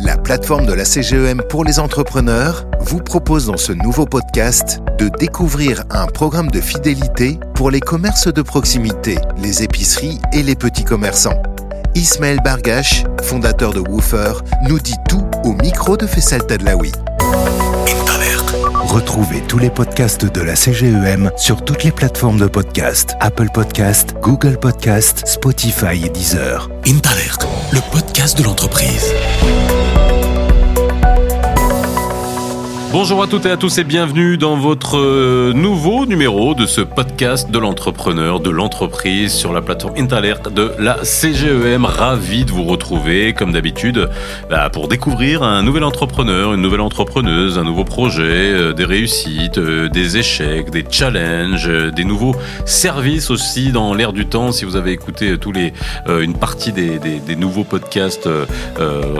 La plateforme de la CGEM pour les entrepreneurs, vous propose dans ce nouveau podcast de découvrir un programme de fidélité pour les commerces de proximité, les épiceries et les petits commerçants. Ismaël Bargache, fondateur de Woofer, nous dit tout au micro de Faisal Tadlaoui. Retrouvez tous les podcasts de la CGEM sur toutes les plateformes de podcast Apple Podcast, Google Podcast, Spotify et Deezer. Intalert, le podcast de l'entreprise. Bonjour à toutes et à tous et bienvenue dans votre euh, nouveau numéro de ce podcast de l'entrepreneur, de l'entreprise sur la plateforme Intalert de la CGEM. Ravi de vous retrouver comme d'habitude bah, pour découvrir un nouvel entrepreneur, une nouvelle entrepreneuse, un nouveau projet, euh, des réussites, euh, des échecs, des challenges, des nouveaux services aussi dans l'air du temps. Si vous avez écouté tous les, une partie des, des, nouveaux podcasts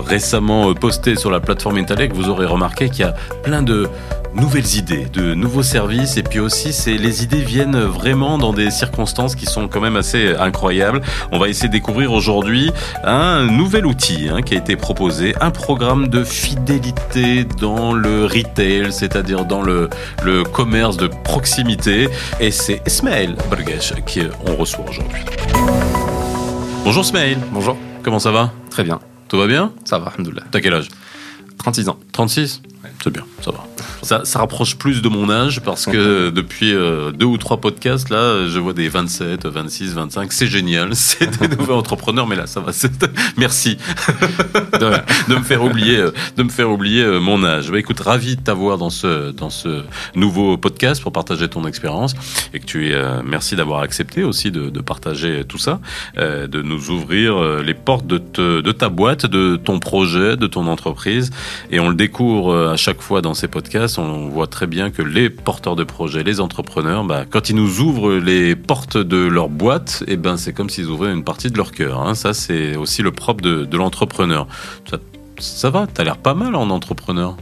récemment postés sur la plateforme Intalect, vous aurez remarqué qu'il y a plein de nouvelles idées, de nouveaux services et puis aussi c'est les idées viennent vraiment dans des circonstances qui sont quand même assez incroyables. On va essayer de découvrir aujourd'hui un nouvel outil hein, qui a été proposé, un programme de fidélité dans le retail, c'est-à-dire dans le, le commerce de proximité et c'est Ismaël Bergesh qu'on reçoit aujourd'hui. Bonjour Ismaël. Bonjour. Comment ça va? Très bien. Tout va bien? Ça va, alhamdoulilah. T'as quel âge? 36 ans. 36 c'est bien, ça va. Ça, ça, rapproche plus de mon âge parce que depuis euh, deux ou trois podcasts, là, je vois des 27, 26, 25. C'est génial. C'est des nouveaux entrepreneurs, mais là, ça va. Merci de, me faire oublier, euh, de me faire oublier euh, mon âge. Bah, écoute, ravi de t'avoir dans ce, dans ce nouveau podcast pour partager ton expérience et que tu es, euh, merci d'avoir accepté aussi de, de, partager tout ça, euh, de nous ouvrir les portes de, te, de ta boîte, de ton projet, de ton entreprise. Et on le découvre à chaque fois dans ces podcasts on voit très bien que les porteurs de projets, les entrepreneurs, bah, quand ils nous ouvrent les portes de leur boîte, eh ben c'est comme s'ils ouvraient une partie de leur cœur. Hein. Ça, c'est aussi le propre de, de l'entrepreneur. Ça, ça va, t'as l'air pas mal en entrepreneur.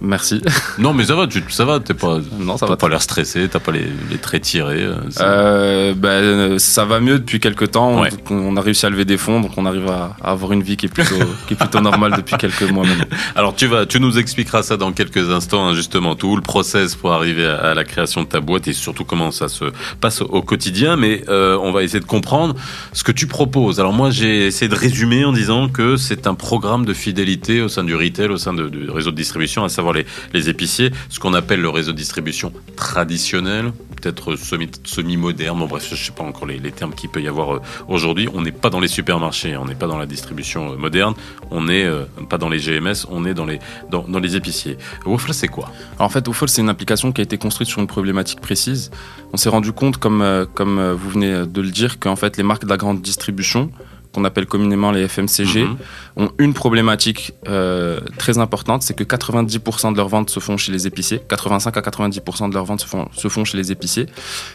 Merci. Non, mais ça va, tu, ça va, t'es pas, non, ça t'as va pas l'air stressé, t'as pas les, les, traits tirés. Euh, bah, ça va mieux depuis quelques temps. Ouais. On a réussi à lever des fonds, donc on arrive à, à avoir une vie qui est plutôt, qui est plutôt normale depuis quelques mois maintenant. Alors tu vas, tu nous expliqueras ça dans quelques instants, hein, justement, tout le process pour arriver à, à, la création de ta boîte et surtout comment ça se passe au, au quotidien. Mais euh, on va essayer de comprendre ce que tu proposes. Alors moi, j'ai essayé de résumer en disant que c'est un programme de fidélité au sein du retail, au sein de, du réseau de distribution, à savoir les, les épiciers, ce qu'on appelle le réseau de distribution traditionnel, peut-être semi-moderne, bon bref, je ne sais pas encore les, termes qu'il peut y avoir euh, aujourd'hui. On n'est pas dans les supermarchés, on n'est pas dans la distribution euh, moderne, on n'est euh, pas dans les GMS, on est dans les, dans, dans les épiciers. Waffle, c'est quoi? En fait, Waffle, c'est une application qui a été construite sur une problématique précise. On s'est rendu compte, comme, comme vous venez de le dire, qu'en fait, les marques de la grande distribution, qu'on appelle communément les FMCG, Mhm. ont une problématique euh, très importante, c'est que 90% de leurs ventes se font chez les épiciers, 85 à 90% de leurs ventes se font, se font chez les épiciers.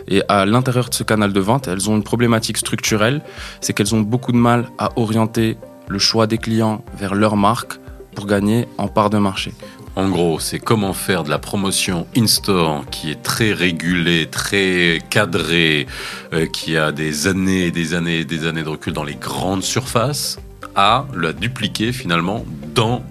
Et à l'intérieur de ce canal de vente, elles ont une problématique structurelle, c'est qu'elles ont beaucoup de mal à orienter le choix des clients vers leur marque pour gagner en part de marché. En gros, c'est comment faire de la promotion in-store qui est très régulée, très cadrée, euh, qui a des années et des années et des années de recul dans les grandes surfaces, à la dupliquer finalement dans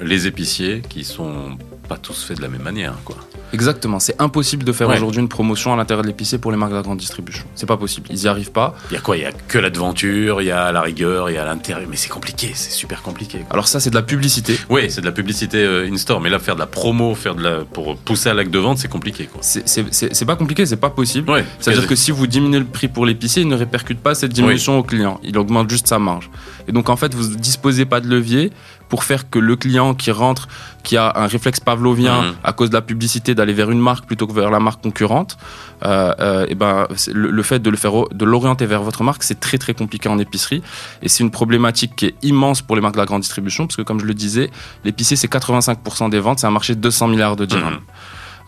les épiciers qui sont pas tous faits de la même manière, quoi. Exactement, c'est impossible de faire Ouais. aujourd'hui une promotion à l'intérieur de l'épicier pour les marques de la grande distribution. C'est pas possible, ils y arrivent pas. Il y a quoi Il y a que la devanture, il y a la rigueur, il y a l'intérêt, mais c'est compliqué, c'est super compliqué. quoi. Alors ça, c'est de la publicité. Oui, c'est de la publicité euh, in-store, mais là faire de la promo, faire de la pour pousser à l'acte de vente, c'est compliqué. C'est- pas compliqué, c'est pas possible. Ouais. C'est-à-dire que si vous diminuez le prix pour l'épicier, il ne répercute pas cette diminution au client. Il augmente juste sa marge. Et donc, en fait, vous disposez pas de levier pour faire que le client qui rentre, qui a un réflexe pavlovien Mhm. à cause de la publicité d'aller vers une marque plutôt que vers la marque concurrente, euh, euh, et ben, le, fait de le faire, de l'orienter vers votre marque, c'est très très compliqué en épicerie. Et c'est une problématique qui est immense pour les marques de la grande distribution, parce que comme je le disais, l'épicier c'est 85% des ventes, c'est un marché de 200 milliards de dirhams. Mhm.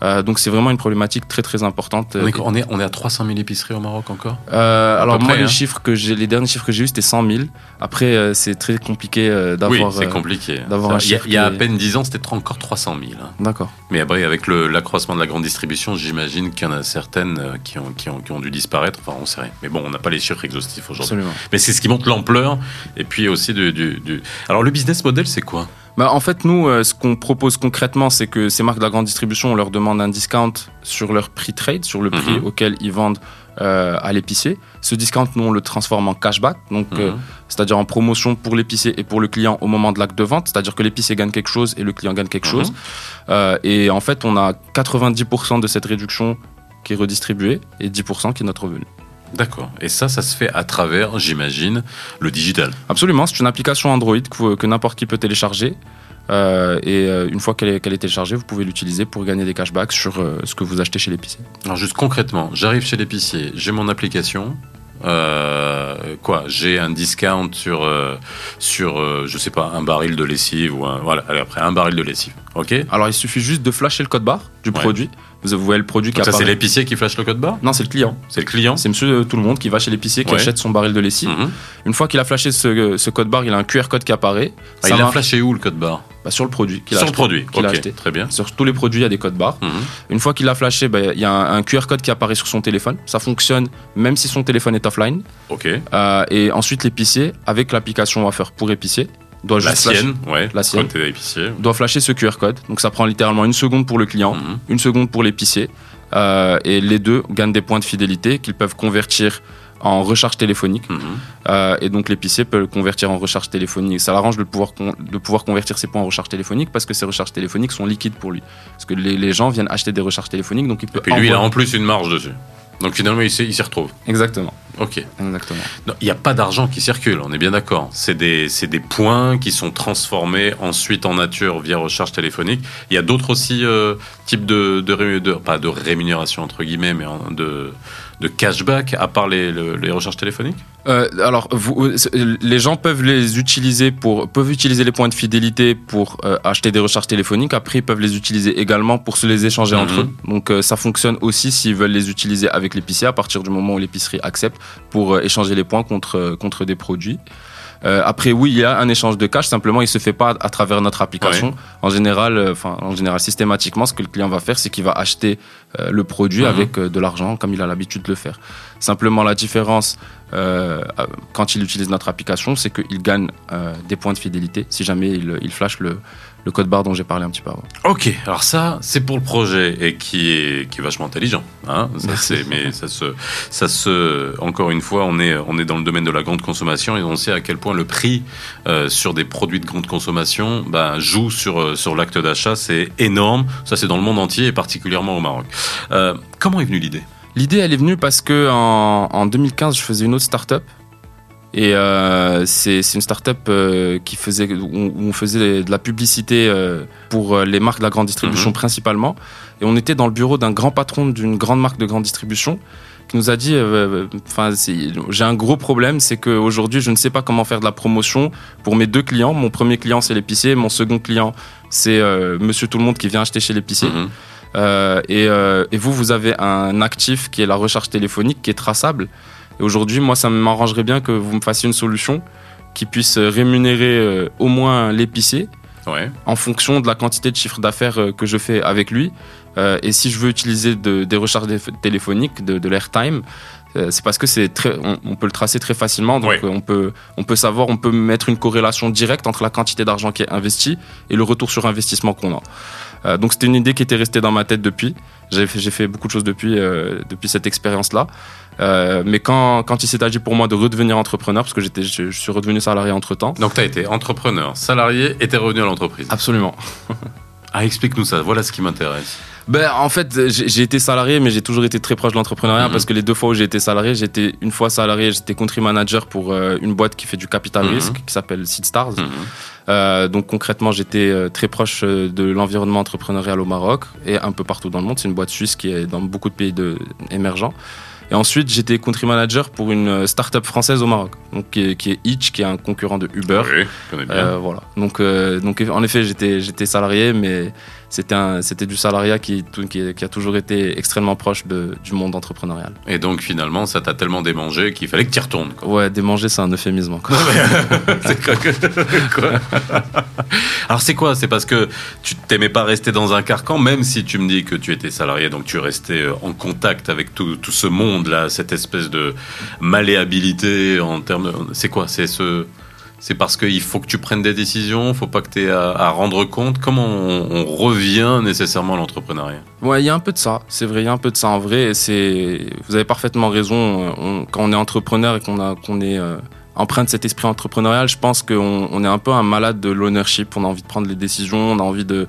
Euh, donc c'est vraiment une problématique très très importante. On est, on, est, on est à 300 000 épiceries au Maroc encore? Euh, alors moi près, les hein. chiffres que les derniers chiffres que j'ai eu c'était 100 000. Après euh, c'est très compliqué euh, Oui, d'avoir. c'est compliqué. d'avoir un Il y a, chiffre il y a à peine 10 ans, c'était encore 300 000. hein. D'accord. Mais après, avec l'accroissement de la grande distribution, j'imagine qu'il y en a certaines qui ont, qui, ont, qui ont dû disparaître. Enfin, on sait rien. Mais bon, on n'a pas les chiffres exhaustifs aujourd'hui. Absolument. Mais c'est ce qui montre l'ampleur. Et puis aussi du, du, du- Alors, le business model, c'est quoi? Bah, en fait, nous, euh, ce qu'on propose concrètement, c'est que ces marques de la grande distribution, on leur demande un discount sur leur prix trade, sur le prix Mhm. auquel ils vendent euh, à l'épicier. Ce discount, nous, on le transforme en cashback, donc euh, Mhm. c'est-à-dire en promotion pour l'épicier et pour le client au moment de l'acte de vente, c'est-à-dire que l'épicier gagne quelque chose et le client gagne quelque Mhm. chose. Et en fait, on a 90% de cette réduction qui est redistribuée et 10% qui est notre revenu. D'accord. Et ça, ça se fait à travers, j'imagine, le digital. Absolument, c'est une application Android que, que n'importe qui peut télécharger. Euh, et euh, une fois qu'elle est, téléchargée, vous pouvez l'utiliser pour gagner des cashbacks sur euh, ce que vous achetez chez l'épicier. Alors juste concrètement, j'arrive chez l'épicier, j'ai mon application. quoi J'ai un discount sur sur je sais pas un baril de lessive ou un voilà allez, après un baril de lessive. Ok? Alors il suffit juste de flasher le code barre du Ouais. produit. Vous voyez le produit qui Donc ça c'est apparaît. l'épicier qui flash le code barre Non, c'est le client. C'est le client C'est monsieur euh, tout le monde qui va chez l'épicier, qui Ouais. achète son baril de lessive. Mhm. Une fois qu'il a flashé ce, ce code barre, il a un QR code qui apparaît. Ah, Ça Il a flashé où le code barre bah, sur le produit a Sur le produit. qu'il a acheté. Très bien. Sur tous les produits, il y a des codes barres. Mhm. Une fois qu'il a flashé, bah, il y a un, un QR code qui apparaît sur son téléphone. Ça fonctionne même si son téléphone est offline. Ok. Euh, et ensuite, l'épicier, avec l'application Waffer pour épicier, doit La juste flasher- sienne, ouais. La sienne. Doit flasher ce QR code. Donc ça prend littéralement une seconde pour le client, Mhm. une seconde pour l'épicier. Euh, et les deux gagnent des points de fidélité qu'ils peuvent convertir en recharge téléphonique. Mhm. Euh, et donc l'épicier peut le convertir en recharge téléphonique. Ça l'arrange de pouvoir, de pouvoir convertir ses points en recharge téléphonique parce que ces recharges téléphoniques sont liquides pour lui. Parce que les, les gens viennent acheter des recharges téléphoniques, donc il peut Et puis lui, il a en plus une marge dessus. Donc finalement, il s'y retrouve. Exactement. Ok. Exactement. Il n'y a pas d'argent qui circule, on est bien d'accord. C'est des, des points qui sont transformés ensuite en nature via recharge téléphonique. Il y a d'autres aussi euh, types de, de, de- pas de rémunération entre guillemets, mais de, de cashback à part les, le- les recharges téléphoniques Euh, alors, vous, euh, c'est- les gens peuvent les utiliser pour peuvent utiliser les points de fidélité pour euh, acheter des recharges téléphoniques. Après, ils peuvent les utiliser également pour se les échanger Mhm. entre eux. Donc, euh, ça fonctionne aussi s'ils veulent les utiliser avec l'épicier à partir du moment où l'épicerie accepte pour euh, échanger les points contre euh, contre des produits. Euh, après, oui, il y a un échange de cash. Simplement, il se fait pas à travers notre application. En général, euh, enfin, en général, systématiquement, ce que le client va faire, c'est qu'il va acheter euh, le produit Mhm. avec euh, de l'argent, comme il a l'habitude de le faire. Simplement, la différence euh, quand il utilise notre application, c'est qu'il gagne euh, des points de fidélité si jamais il, il flash le, le code barre dont j'ai parlé un petit peu avant. Ok, alors ça, c'est pour le projet et qui est, qui est vachement intelligent. Hein ça, c'est, mais ça se, ça se, encore une fois, on est, on est dans le domaine de la grande consommation et on sait à quel point le prix euh, sur des produits de grande consommation bah, joue sur, euh, sur l'acte d'achat. C'est énorme. Ça, c'est dans le monde entier et particulièrement au Maroc. Euh, comment est venue l'idée? L'idée, elle est venue parce que en, en 2015, je faisais une autre start-up. Et euh, c'est une start-up euh, qui faisait, où on faisait de la publicité euh, pour euh, les marques de la grande distribution Mhm. principalement. Et on était dans le bureau d'un grand patron d'une grande marque de grande distribution qui nous a dit, enfin, j'ai un gros problème, c'est qu'aujourd'hui, je ne sais pas comment faire de la promotion pour mes deux clients. Mon premier client, c'est l'épicier. Mon second client, c'est Monsieur Tout le Monde qui vient acheter chez l'épicier. Mhm. Et, et vous, vous avez un actif qui est la recharge téléphonique, qui est traçable. Et aujourd'hui, moi, ça m'arrangerait bien que vous me fassiez une solution qui puisse rémunérer euh, au moins l'épicier Ouais. en fonction de la quantité de chiffre d'affaires euh, que je fais avec lui. Euh, et si je veux utiliser de- des recharges téléphoniques, de, de l'airtime, c'est parce que c'est très, on, on peut le tracer très facilement. Donc on peut, on peut savoir, on peut mettre une corrélation directe entre la quantité d'argent qui est investi et le retour sur investissement qu'on a. Euh, donc c'était une idée qui était restée dans ma tête depuis. J'ai fait, j'ai fait beaucoup de choses depuis, euh, depuis cette expérience-là. Euh, mais quand, quand il s'est agi pour moi de redevenir entrepreneur, parce que j'étais, je, je suis redevenu salarié entre temps. Donc, tu as été entrepreneur, salarié et t'es revenu à l'entreprise. Absolument. Ah, explique-nous ça. Voilà ce qui m'intéresse. Ben, en fait, j'ai été salarié, mais j'ai toujours été très proche de l'entrepreneuriat Mhm. parce que les deux fois où j'ai été salarié, j'étais une fois salarié, j'étais country manager pour euh, une boîte qui fait du capital Mhm. risque qui s'appelle Seed Stars. Mhm. Euh, donc concrètement, j'étais très proche de l'environnement entrepreneurial au Maroc et un peu partout dans le monde. C'est une boîte suisse qui est dans beaucoup de pays de, émergents. Et ensuite, j'étais country manager pour une euh, start-up française au Maroc, donc qui est, qui est Hitch, qui est un concurrent de Uber. Oui, je connais bien. Euh, voilà. Donc, euh, donc en effet, j'étais, j'étais salarié, mais c'était du salariat qui, qui, qui a toujours été extrêmement proche de, du monde entrepreneurial. Et donc, finalement, ça t'a tellement démangé qu'il fallait que tu y retournes. quoi. Ouais, démanger, c'est un euphémisme encore. c'est quoi, que- quoi Alors c'est quoi? C'est parce que tu t'aimais pas rester dans un carcan, même si tu me dis que tu étais salarié, donc tu restais euh, en contact avec tout, tout ce monde-là, cette espèce de malléabilité en termes. de- C'est quoi? C'est ce C'est parce qu'il faut que tu prennes des décisions, faut pas que tu aies à, à rendre compte. Comment on, on revient nécessairement à l'entrepreneuriat? Ouais, il y a un peu de ça. C'est vrai, il y a un peu de ça en vrai. et vous avez parfaitement raison. On- quand on est entrepreneur et qu'on a, qu'on est euh, empreint de cet esprit entrepreneurial, je pense qu'on on est un peu un malade de l'ownership. On a envie de prendre les décisions, on a envie de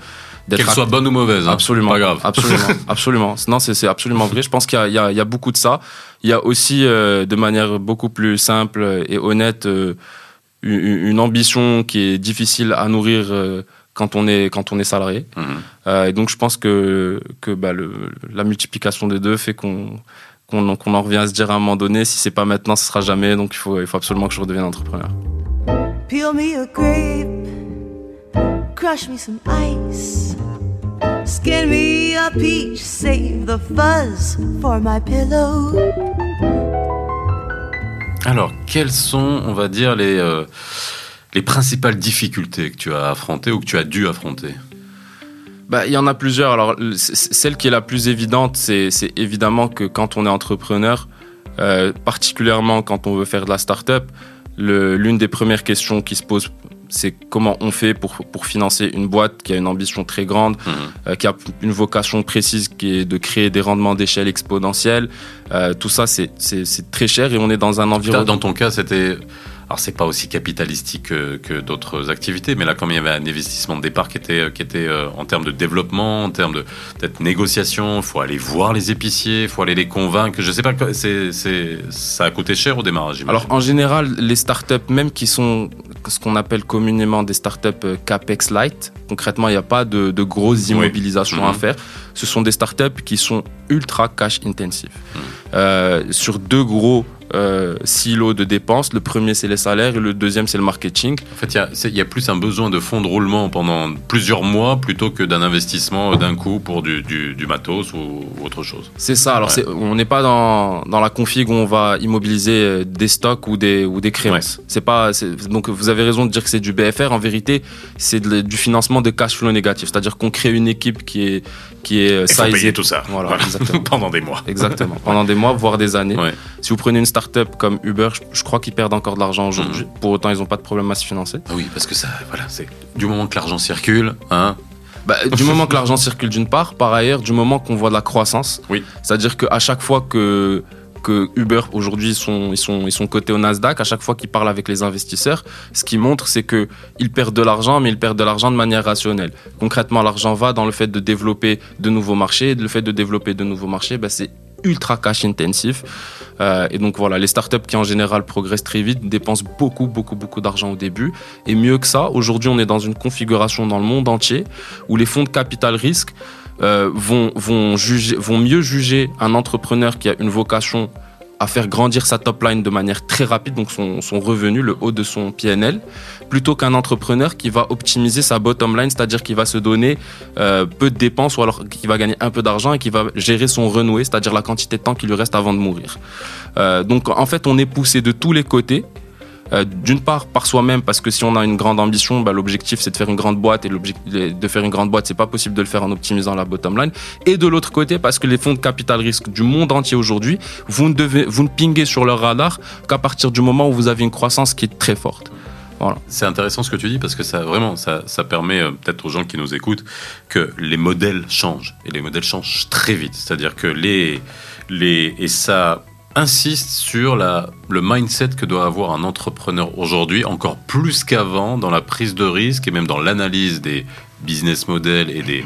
d'être Qu'elle soit bonne ou mauvaise, hein. Absolument. Pas grave. Absolument. absolument. Non, c'est absolument vrai. Je pense qu'il y il il y a beaucoup de ça. Il y a aussi, euh, de manière beaucoup plus simple et honnête, euh, une, ambition qui est difficile à nourrir euh, quand on est quand on est salarié. Mhm. Euh, et donc, je pense que que bah, le, la multiplication des deux fait qu'on qu'on qu'on en revient à se dire à un moment donné, si c'est pas maintenant, ce sera jamais. Donc, il faut il faut absolument que je redevienne entrepreneur. Peel me a grape, crush me some ice, skin me a peach, save the fuzz for my pillow. Alors, quelles sont, on va dire, les, euh, les principales difficultés que tu as affrontées ou que tu as dû affronter? Bah, il y en a plusieurs. Alors, celle qui est la plus évidente, c'est évidemment que quand on est entrepreneur, euh, particulièrement quand on veut faire de la start-up, l'une des premières questions qui se pose, c'est comment on fait pour, pour financer une boîte qui a une ambition très grande, Mhm. euh, qui a une vocation précise qui est de créer des rendements d'échelle exponentielle. Euh, tout ça, c'est très cher et on est dans un environnement. Dans ton cas, c'était. Alors, c'est pas aussi capitalistique que, que d'autres activités, mais là, comme il y avait un investissement de départ qui était, qui était euh, en termes de développement, en termes de peut-être négociation, il faut aller voir les épiciers, il faut aller les convaincre. Je sais pas, c'est, ça a coûté cher au démarrage. Alors en général, les startups, même qui sont ce qu'on appelle communément des startups euh, capex light, concrètement, il n'y a pas de, de grosses immobilisations Mhm. à faire. Ce sont des startups qui sont ultra cash intensifs. Mhm. Euh, sur deux gros euh, silos de dépenses, le premier c'est les salaires et le deuxième c'est le marketing. En fait, il y a- y, plus un besoin de fonds de roulement pendant plusieurs mois plutôt que d'un investissement d'un coup pour du, du, du matos ou, autre chose. C'est ça. Alors Ouais. on n'est pas dans, dans la config où on va immobiliser euh, des stocks ou des ou des créances. C'est pas. c'est- Donc vous avez raison de dire que c'est du BFR. En vérité, c'est du financement de cash flow négatif. C'est-à-dire qu'on crée une équipe qui est qui est euh, Il faut sizée- payer tout ça. Voilà, exactement. pendant des mois. Exactement. Pendant des mois, voire des années. Ouais. Si vous prenez une start-up comme Uber, je, je crois qu'ils perdent encore de l'argent aujourd'hui. Mhm. Pour autant, ils n'ont pas de problème à se financer. Ah oui, parce que ça, voilà, c'est du moment que l'argent circule, hein. Bah, du moment que l'argent circule d'une part, par ailleurs, du moment qu'on voit de la croissance, Oui. c'est-à-dire qu'à chaque fois que, que Uber, aujourd'hui, ils sont, ils, sont, ils sont cotés au Nasdaq, à chaque fois qu'ils parlent avec les investisseurs, ce qu'ils montrent, c'est qu'ils perdent de l'argent, mais ils perdent de l'argent de manière rationnelle. Concrètement, l'argent va dans le fait de développer de nouveaux marchés, le fait de développer de nouveaux marchés, bah, c'est ultra cash intensif. Euh, et donc voilà, les startups qui en général progressent très vite dépensent beaucoup, beaucoup, beaucoup d'argent au début. Et mieux que ça, aujourd'hui, on est dans une configuration dans le monde entier où les fonds de capital risque euh, vont, vont, juger, vont mieux juger un entrepreneur qui a une vocation à faire grandir sa top line de manière très rapide, donc son, son revenu, le haut de son PNL, plutôt qu'un entrepreneur qui va optimiser sa bottom line, c'est-à-dire qui va se donner euh, peu de dépenses ou alors qui va gagner un peu d'argent et qui va gérer son renoué, c'est-à-dire la quantité de temps qui lui reste avant de mourir. Euh, donc en fait, on est poussé de tous les côtés. Euh, D'une part par soi-même parce que si on a une grande ambition, bah, l'objectif c'est de faire une grande boîte et de faire une grande boîte c'est pas possible de le faire en optimisant la bottom line. Et de l'autre côté parce que les fonds de capital risque du monde entier aujourd'hui, vous ne devez, vous pinguez sur leur radar qu'à partir du moment où vous avez une croissance qui est très forte. C'est intéressant ce que tu dis parce que ça vraiment ça, ça permet euh, peut-être aux gens qui nous écoutent que les modèles changent et les modèles changent très vite. C'est-à-dire que les les et ça insiste sur le mindset que doit avoir un entrepreneur aujourd'hui, encore plus qu'avant, dans la prise de risque et même dans l'analyse des business models et des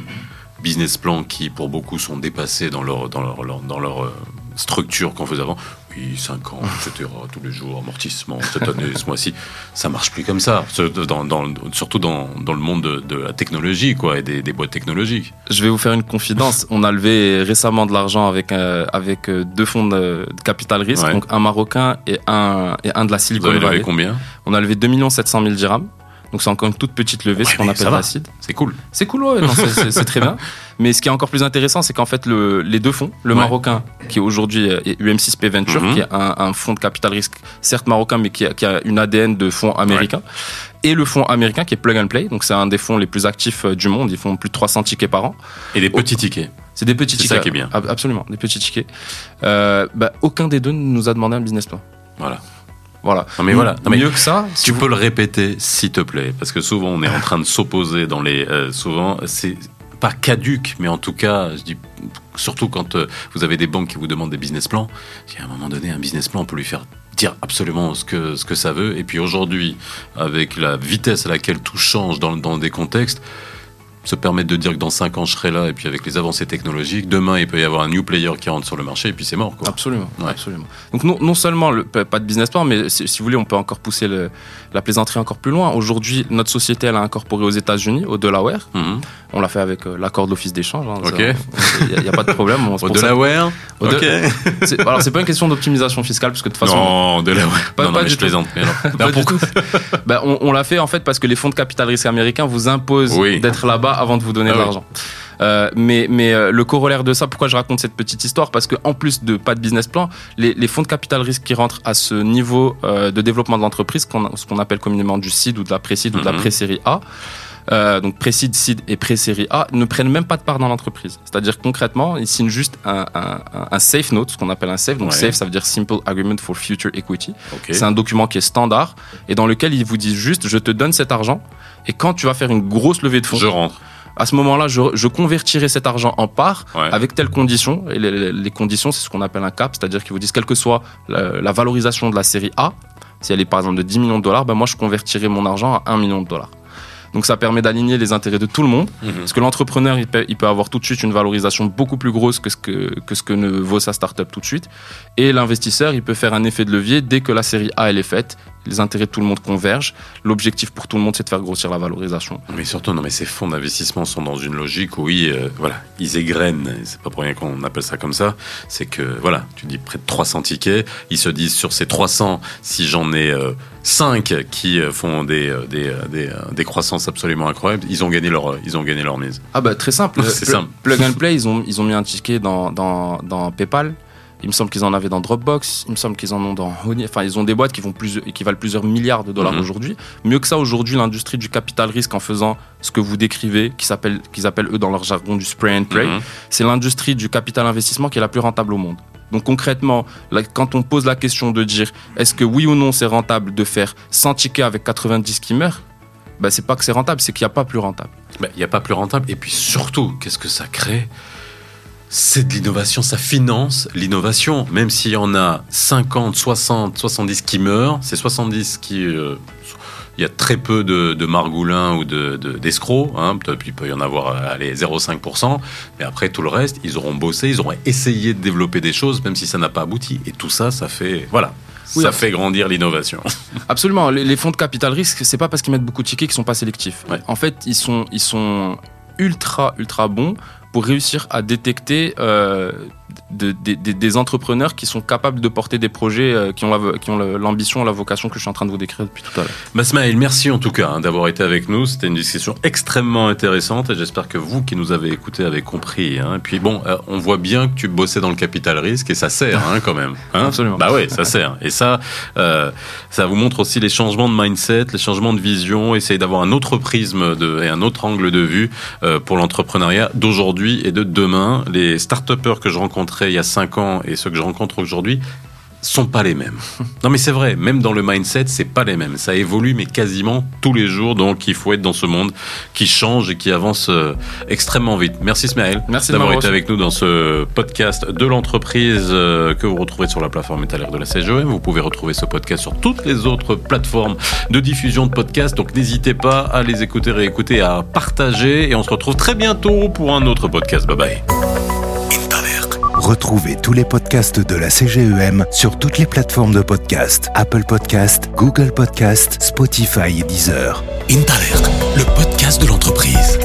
business plans qui, pour beaucoup, sont dépassés dans leur, dans leur, leur- dans leur euh, structure qu'on faisait avant. Oui, 5 ans, etc., tous les jours, amortissement, cette année, ce mois-ci. Ça marche plus comme ça, Ce- dans, dans- surtout dans, dans le monde de, de la technologie quoi, et des, des boîtes technologiques. Je vais vous faire une confidence. On a levé récemment de l'argent avec, euh, avec euh, deux fonds de, capital risque, Ouais. donc un marocain et un, et un de la Vous Silicon avez levé Valley. combien? On a levé 2 700 000 dirhams. Donc c'est encore une toute petite levée, Ouais, ce qu'on appelle l'acide. C'est cool. C'est cool, ouais, c'est- c'est c'est très bien. Mais ce qui est encore plus intéressant, c'est qu'en fait, le- les deux fonds, le Ouais. marocain, qui aujourd'hui est UM6P Venture, Mhm. qui est un, un fonds de capital risque, certes marocain, mais qui a, qui a une ADN de fonds américain, et le fonds américain qui est Plug and Play, donc c'est un des fonds les plus actifs euh, du monde, ils font plus de 300 tickets par an. Et des petits tickets. C'est des petits C'est tickets. ça qui est bien. Ab- Absolument, des petits tickets. Euh, bah, aucun des deux ne nous a demandé un business plan. Voilà. Voilà. Non, mais voilà. Non, mais Mieux que ça, si Tu vous- peux le répéter, s'il te plaît, parce que souvent on est en train de s'opposer dans les. euh, souvent, c'est pas caduque, mais en tout cas, je dis surtout quand euh, vous avez des banques qui vous demandent des business plans. À un moment donné, un business plan, on peut lui faire dire absolument ce que ce que ça veut. Et puis aujourd'hui, avec la vitesse à laquelle tout change dans, dans des contextes. Se permettre de dire que dans 5 ans je serai là et puis avec les avancées technologiques, demain il peut y avoir un new player qui rentre sur le marché et puis c'est mort quoi. Absolument, Ouais. absolument. Donc non, non seulement le, pas de business plan, mais si, si vous voulez, on peut encore pousser le- la plaisanterie encore plus loin. Aujourd'hui, notre société, elle a incorporé aux États-Unis, au Delaware. Mhm. On l'a fait avec euh, l'accord de l'office d'échange. hein. Ok. Il n'y a, pas de problème. On Au Delaware Au Ok. De- C'est- Alors c'est pas une question d'optimisation fiscale, parce que de toute façon, Non, Delaware. Pas- non, non, pas mais du je plaisante. Mais alors, du pourquoi. Ben, on, on l'a fait en fait parce que les fonds de capital risque américains vous imposent Oui. d'être là-bas avant de vous donner Ah de oui. l'argent. Euh, mais mais euh, le corollaire de ça, pourquoi je raconte cette petite histoire? Parce que en plus de pas de business plan, les, les fonds de capital risque qui rentrent à ce niveau euh, de développement de l'entreprise, ce qu'on appelle communément du seed ou de la pré-seed ou de la Mhm. pré-série A, donc pré-seed, seed et pré-série A, ne prennent même pas de part dans l'entreprise. C'est-à-dire concrètement, ils signent juste un, un, un- un safe note, ce qu'on appelle un safe. Donc Ouais. safe, ça veut dire Simple Agreement for Future Equity. C'est un document qui est standard et dans lequel ils vous disent juste je te donne cet argent et quand tu vas faire une grosse levée de fonds, Je rentre. à ce moment-là, je, je convertirai cet argent en parts Ouais. avec telles conditions. Et les, conditions, c'est ce qu'on appelle un cap, c'est-à-dire qu'ils vous disent quelle que soit la, la valorisation de la série A, si elle est par exemple de 10 millions de dollars, ben moi je convertirai mon argent à 1 million de dollars. Donc ça permet d'aligner les intérêts de tout le monde. Mhm. Parce que l'entrepreneur, il peut, il peut avoir tout de suite une valorisation beaucoup plus grosse que ce que, que ce que ne vaut sa startup tout de suite. Et l'investisseur, il peut faire un effet de levier dès que la série A, elle est faite. Les intérêts de tout le monde convergent. L'objectif pour tout le monde, c'est de faire grossir la valorisation. Mais surtout, non, mais ces fonds d'investissement sont dans une logique où, oui, euh, voilà, ils égrènent. C'est pas pour rien qu'on appelle ça comme ça. C'est que, voilà, tu dis près de 300 tickets. Ils se disent sur ces 300, si j'en ai euh, 5 qui euh, font des, euh, des, euh, des, des croissances absolument incroyables, ils ont gagné leur, ils ont gagné leur mise. Ah bah très simple. C'est Pl- simple. Plug and Play, ils ont, ils ont mis un ticket dans, dans, dans PayPal. Il me semble qu'ils en avaient dans Dropbox. Il me semble qu'ils en ont dans Honey. Enfin, ils ont des boîtes qui, vont plus, qui valent plusieurs milliards de dollars Mhm. aujourd'hui. Mieux que ça, aujourd'hui, l'industrie du capital risque en faisant ce que vous décrivez, qu'ils appellent eux dans leur jargon du spray and pray, Mhm. c'est l'industrie du capital investissement qui est la plus rentable au monde. Donc concrètement, là, quand on pose la question de dire est-ce que oui ou non c'est rentable de faire 100 tickets avec 90 qui meurent, ben, c'est pas que c'est rentable, c'est qu'il n'y a pas plus rentable. Ben, Il n'y a pas plus rentable. Et puis surtout, qu'est-ce que ça crée? C'est de l'innovation, ça finance l'innovation. Même s'il y en a 50, 60, 70 qui meurent, c'est 70 qui... euh, il y a très peu de, de margoulins ou de, de- d'escrocs, hein, peut-être il peut y en avoir euh, allez, 0,5%, mais après tout le reste, ils auront bossé, ils auront essayé de développer des choses, même si ça n'a pas abouti. Et tout ça, ça fait... Voilà. Oui, ça après- fait grandir l'innovation. Absolument. Les, les fonds de capital risque, c'est pas parce qu'ils mettent beaucoup de tickets qu'ils sont pas sélectifs. Ouais. En fait, ils sont, ils sont ultra, ultra bons pour réussir à détecter euh, de- des- des- entrepreneurs qui sont capables de porter des projets euh, qui ont la- l'ambition, la vocation que je suis en train de vous décrire depuis tout à l'heure. Basmaël, merci en tout cas hein, d'avoir été avec nous. C'était une discussion extrêmement intéressante et j'espère que vous qui nous avez écoutés avez compris. hein. Et puis bon, euh, on voit bien que tu bossais dans le capital risque et ça sert hein, quand même. hein. Absolument. Bah ouais, ça sert. Et ça, euh, ça vous montre aussi les changements de mindset, les changements de vision. Essayer d'avoir un autre prisme de, et un autre angle de vue euh, pour l'entrepreneuriat d'aujourd'hui et de demain. Les start que je rencontrais il y a 5 ans et ceux que je rencontre aujourd'hui sont pas les mêmes. Non mais c'est vrai, même dans le mindset, c'est pas les mêmes. Ça évolue mais quasiment tous les jours, donc il faut être dans ce monde qui change et qui avance euh, extrêmement vite. Merci Smaël d'avoir été avec nous dans ce podcast de l'entreprise euh, que vous retrouvez sur la plateforme métallière de la CGM. Vous pouvez retrouver ce podcast sur toutes les autres plateformes de diffusion de podcasts, donc n'hésitez pas à les écouter, réécouter, à partager et on se retrouve très bientôt pour un autre podcast. Bye bye. Retrouvez tous les podcasts de la CGEM sur toutes les plateformes de podcast Apple Podcast, Google Podcast, Spotify et Deezer. Intalert, le podcast de l'entreprise.